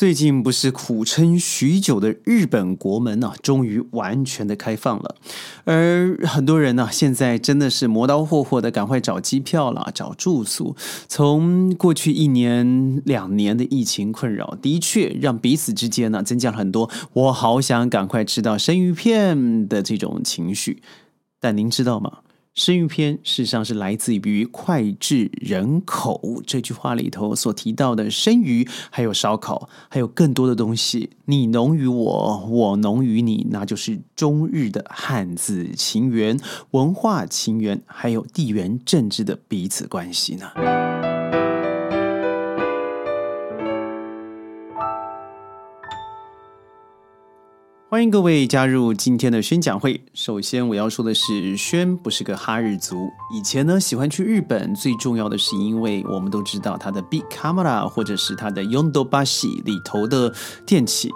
最近不是苦撑许久的日本国门呢，终于完全的开放了，而很多人呢，现在真的是磨刀霍霍的赶快找机票了，找住宿。从过去一年两年的疫情困扰，的确让彼此之间呢增加了很多“我好想赶快吃到生鱼片”的这种情绪。但您知道吗？生鱼片事实上是来自于“脍炙人口”这句话里头所提到的生鱼，还有烧烤，还有更多的东西。你浓于我，我浓于你，那就是中日的汉字情缘、文化情缘，还有地缘政治的彼此关系呢。欢迎各位加入今天的宣讲会。首先我要说的是，宣不是个哈日族。以前呢，喜欢去日本，最重要的是因为我们都知道它的 Big Camera 或者是它的 Yondobashi 里头的电器。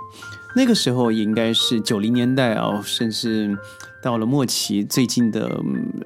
那个时候也应该是九零年代啊，甚至到了末期，最近的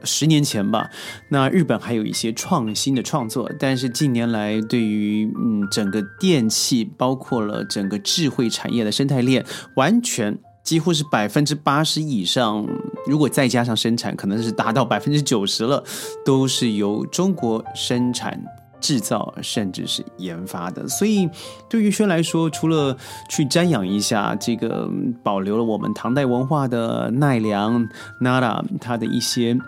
十年前吧。那日本还有一些创新的创作，但是近年来对于嗯整个电器，包括了整个智慧产业的生态链，完全。几乎是百分之八十以上，如果再加上生产，可能是达到百分之九十了，都是由中国生产、制造，甚至是研发的。所以，对于轩来说，除了去瞻仰一下这个保留了我们唐代文化的奈良 Nara，它的一些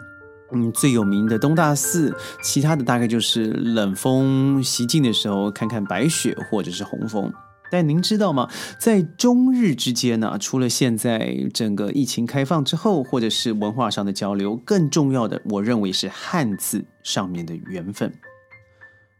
嗯最有名的东大寺，其他的大概就是冷风袭境的时候看看白雪或者是红枫。但您知道吗？在中日之间呢，除了现在整个疫情开放之后，或者是文化上的交流，更重要的，我认为是汉字上面的缘分。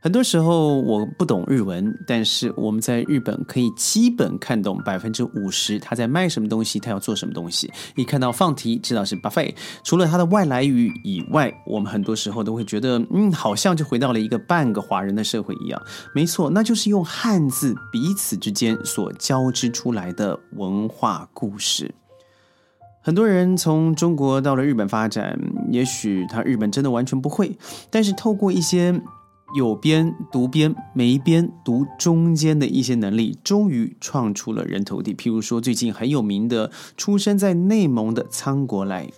很多时候我不懂日文，但是我们在日本可以基本看懂百分之五十他在卖什么东西，他要做什么东西。一看到放题，知道是 buffet。除了它的外来语以外，我们很多时候都会觉得，嗯，好像就回到了一个半个华人的社会一样。没错，那就是用汉字彼此之间所交织出来的文化故事。很多人从中国到了日本发展，也许他日本真的完全不会，但是透过一些。有边读边，没边读中间的一些能力，终于创出了人头地。譬如说，最近很有名的，出生在内蒙的仓国来，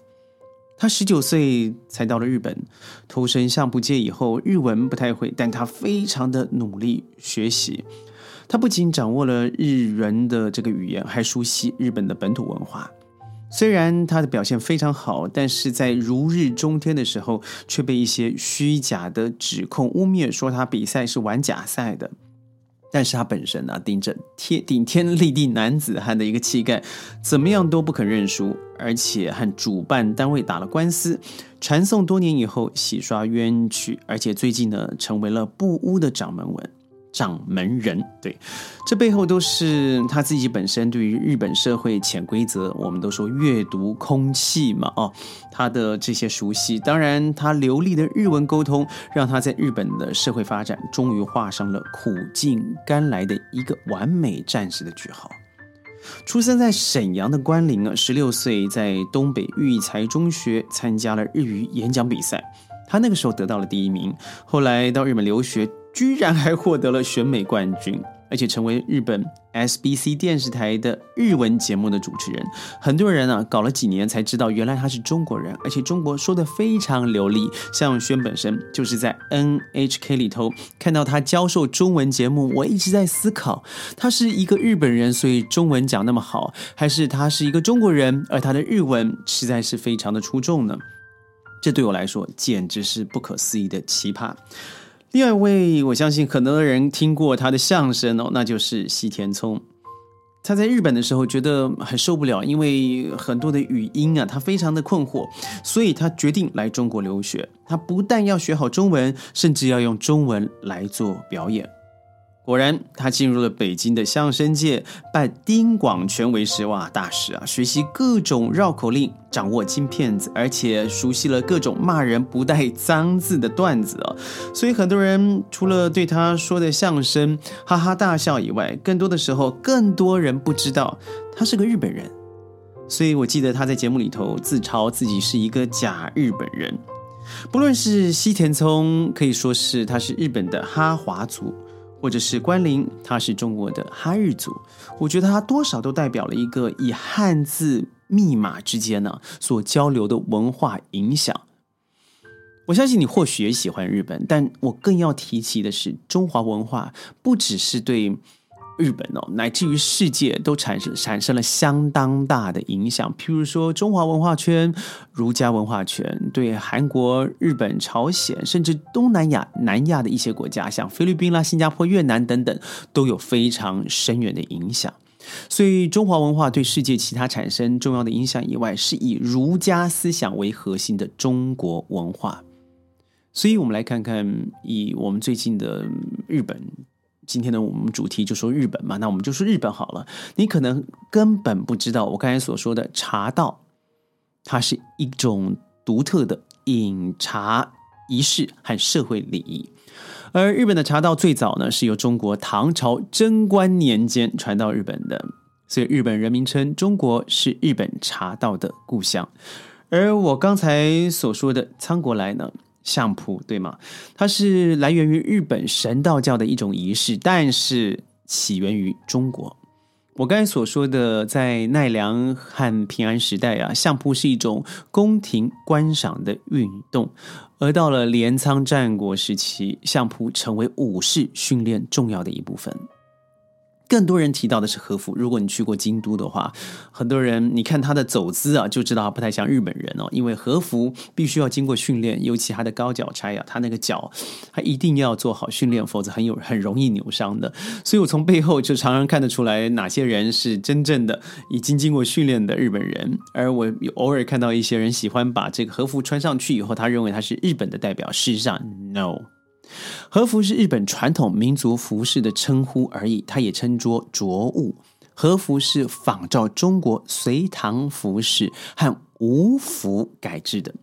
他十九岁才到了日本，投身相扑界以后，日文不太会，但他非常的努力学习。他不仅掌握了日人的这个语言，还熟悉日本的本土文化。虽然他的表现非常好，但是在如日中天的时候，却被一些虚假的指控污蔑，说他比赛是玩假赛的。但是他本身呢，顶着天顶天立地男子汉的一个气概，怎么样都不肯认输，而且和主办单位打了官司，传送多年以后洗刷冤屈，而且最近呢，成为了不污的掌门人。掌门人，对，这背后都是他自己本身对于日本社会潜规则，我们都说阅读空气嘛，哦，他的这些熟悉，当然他流利的日文沟通，让他在日本的社会发展终于画上了苦尽甘来的一个完美战士的句号。出生在沈阳的关林啊，十六岁在东北育才中学参加了日语演讲比赛，他那个时候得到了第一名，后来到日本留学。居然还获得了选美冠军，而且成为日本 SBC 电视台的日文节目的主持人。很多人啊，搞了几年才知道，原来他是中国人，而且中国说的非常流利。像轩本身就是在 NHK 里头看到他教授中文节目，我一直在思考，他是一个日本人，所以中文讲那么好，还是他是一个中国人，而他的日文实在是非常的出众呢？这对我来说简直是不可思议的奇葩。第二位，我相信很多人听过他的相声哦，那就是西田聪。他在日本的时候觉得很受不了，因为很多的语音啊，他非常的困惑，所以他决定来中国留学。他不但要学好中文，甚至要用中文来做表演。果然，他进入了北京的相声界，拜丁广泉为师。哇，大师啊！学习各种绕口令，掌握金片子，而且熟悉了各种骂人不带脏字的段子哦。所以，很多人除了对他说的相声哈哈大笑以外，更多的时候，更多人不知道他是个日本人。所以我记得他在节目里头自嘲自己是一个假日本人。不论是西田聪，可以说是他是日本的哈华族。或者是关林，他是中国的哈日族，我觉得他多少都代表了一个以汉字密码之间呢所交流的文化影响。我相信你或许也喜欢日本，但我更要提起的是，中华文化不只是对。日本哦，乃至于世界都产生产生了相当大的影响。譬如说，中华文化圈、儒家文化圈对韩国、日本、朝鲜，甚至东南亚、南亚的一些国家，像菲律宾啦、新加坡、越南等等，都有非常深远的影响。所以，中华文化对世界其他产生重要的影响以外，是以儒家思想为核心的中国文化。所以，我们来看看以我们最近的日本。今天的我们主题就说日本嘛，那我们就说日本好了。你可能根本不知道我刚才所说的茶道，它是一种独特的饮茶仪式和社会礼仪。而日本的茶道最早呢是由中国唐朝贞观年间传到日本的，所以日本人民称中国是日本茶道的故乡。而我刚才所说的仓国来呢？相扑对吗？它是来源于日本神道教的一种仪式，但是起源于中国。我刚才所说的，在奈良和平安时代啊，相扑是一种宫廷观赏的运动，而到了镰仓战国时期，相扑成为武士训练重要的一部分。更多人提到的是和服。如果你去过京都的话，很多人你看他的走姿啊，就知道他不太像日本人哦。因为和服必须要经过训练，尤其他的高脚差呀，他那个脚，他一定要做好训练，否则很有很容易扭伤的。所以我从背后就常常看得出来，哪些人是真正的已经经过训练的日本人。而我偶尔看到一些人喜欢把这个和服穿上去以后，他认为他是日本的代表。事实上，no。和服是日本传统民族服饰的称呼而已，它也称作着物。和服是仿照中国隋唐服饰和吴服改制的，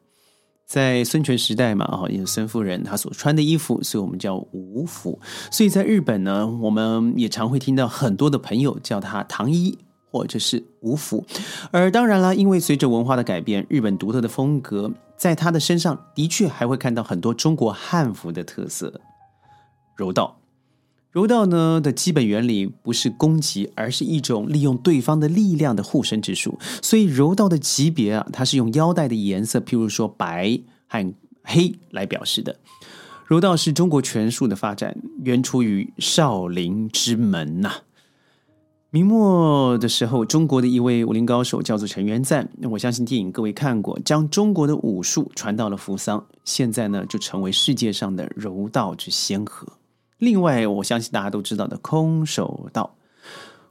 在孙权时代嘛，啊，有孙夫人她所穿的衣服，所以我们叫吴服。所以在日本呢，我们也常会听到很多的朋友叫她唐衣。或者是无服，而当然了，因为随着文化的改变，日本独特的风格，在他的身上的确还会看到很多中国汉服的特色。柔道，柔道呢的基本原理不是攻击，而是一种利用对方的力量的护身之术。所以柔道的级别啊，它是用腰带的颜色，譬如说白和黑来表示的。柔道是中国拳术的发展，源出于少林之门呐。明末的时候，中国的一位武林高手叫做陈元赞。我相信电影各位看过，将中国的武术传到了扶桑，现在呢就成为世界上的柔道之先河。另外，我相信大家都知道的空手道，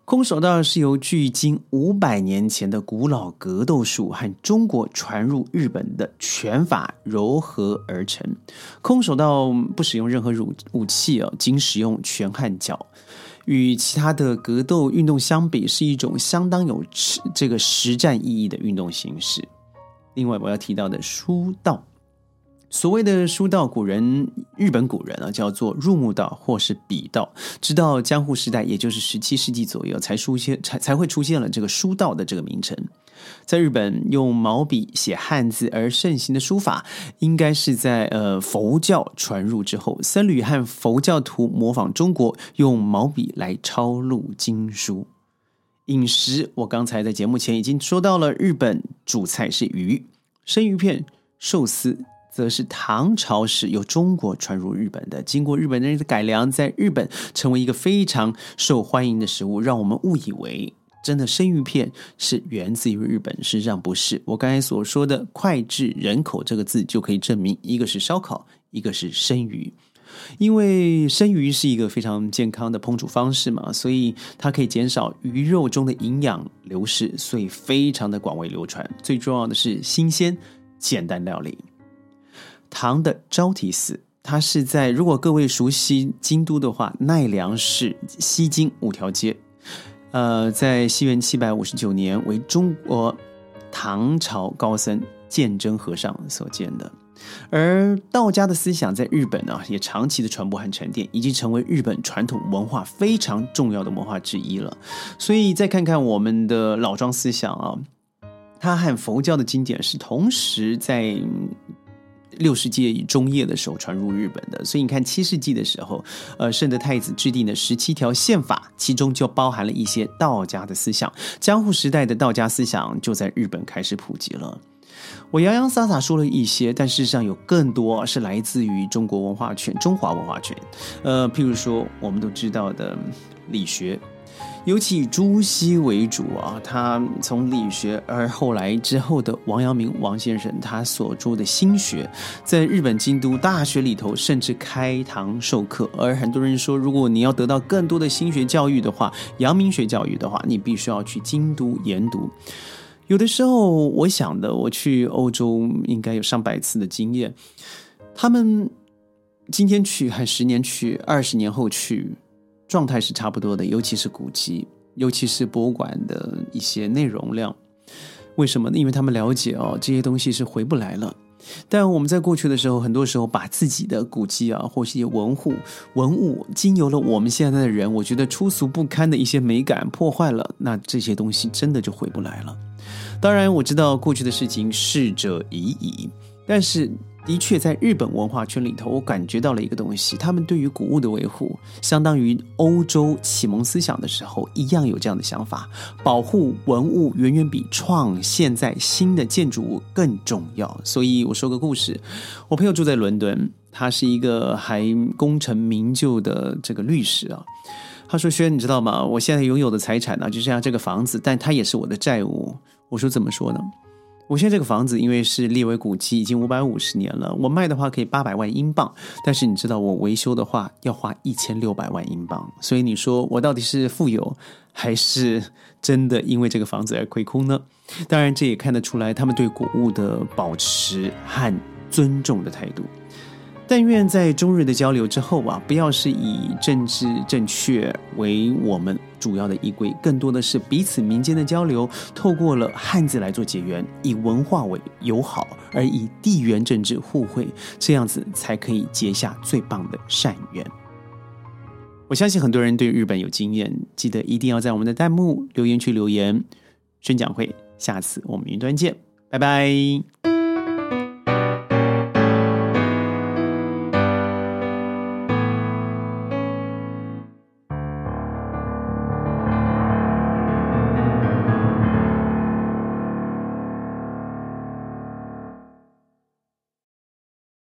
空手道是由距今五百年前的古老格斗术和中国传入日本的拳法柔合而成。空手道不使用任何武武器哦，仅使用拳和脚。与其他的格斗运动相比，是一种相当有这个实战意义的运动形式。另外，我要提到的书道，所谓的书道，古人日本古人啊叫做入木道或是笔道，直到江户时代，也就是十七世纪左右，才出现才才会出现了这个书道的这个名称。在日本用毛笔写汉字而盛行的书法，应该是在呃佛教传入之后，僧侣和佛教徒模仿中国用毛笔来抄录经书。饮食，我刚才在节目前已经说到了，日本主菜是鱼，生鱼片、寿司，则是唐朝时由中国传入日本的，经过日本人的改良，在日本成为一个非常受欢迎的食物，让我们误以为。真的生鱼片是源自于日本，实际上不是。我刚才所说的“脍炙人口”这个字就可以证明，一个是烧烤，一个是生鱼。因为生鱼是一个非常健康的烹煮方式嘛，所以它可以减少鱼肉中的营养流失，所以非常的广为流传。最重要的是新鲜、简单料理。唐的招提寺，它是在如果各位熟悉京都的话，奈良市西京五条街。呃，在西元七百五十九年，为中国唐朝高僧鉴真和尚所建的。而道家的思想在日本呢，也长期的传播和沉淀，已经成为日本传统文化非常重要的文化之一了。所以，再看看我们的老庄思想啊，它和佛教的经典是同时在六世纪中叶的时候传入日本的，所以你看七世纪的时候，呃，圣德太子制定的十七条宪法，其中就包含了一些道家的思想。江户时代的道家思想就在日本开始普及了。我洋洋洒洒说了一些，但事实上有更多是来自于中国文化圈、中华文化圈。呃，譬如说我们都知道的理学。尤其以朱熹为主啊，他从理学，而后来之后的王阳明王先生，他所著的心学，在日本京都大学里头甚至开堂授课。而很多人说，如果你要得到更多的心学教育的话，阳明学教育的话，你必须要去京都研读。有的时候，我想的，我去欧洲应该有上百次的经验，他们今天去还十年去，二十年后去。状态是差不多的，尤其是古迹，尤其是博物馆的一些内容量。为什么呢？因为他们了解哦，这些东西是回不来了。但我们在过去的时候，很多时候把自己的古迹啊，或是一些文物、文物，经由了我们现在的人，我觉得粗俗不堪的一些美感破坏了，那这些东西真的就回不来了。当然，我知道过去的事情逝者已矣，但是。的确，在日本文化圈里头，我感觉到了一个东西，他们对于古物的维护，相当于欧洲启蒙思想的时候一样有这样的想法，保护文物远远比创现在新的建筑物更重要。所以我说个故事，我朋友住在伦敦，他是一个还功成名就的这个律师啊。他说：“轩，你知道吗？我现在拥有的财产呢，就像这个房子，但它也是我的债务。”我说：“怎么说呢？”我现在这个房子，因为是列为古迹，已经五百五十年了。我卖的话可以八百万英镑，但是你知道我维修的话要花一千六百万英镑。所以你说我到底是富有，还是真的因为这个房子而亏空呢？当然，这也看得出来他们对古物的保持和尊重的态度。但愿在中日的交流之后啊，不要是以政治正确为我们主要的依归，更多的是彼此民间的交流，透过了汉字来做结缘，以文化为友好，而以地缘政治互惠，这样子才可以结下最棒的善缘。我相信很多人对日本有经验，记得一定要在我们的弹幕留言区留言。宣讲会，下次我们云端见，拜拜。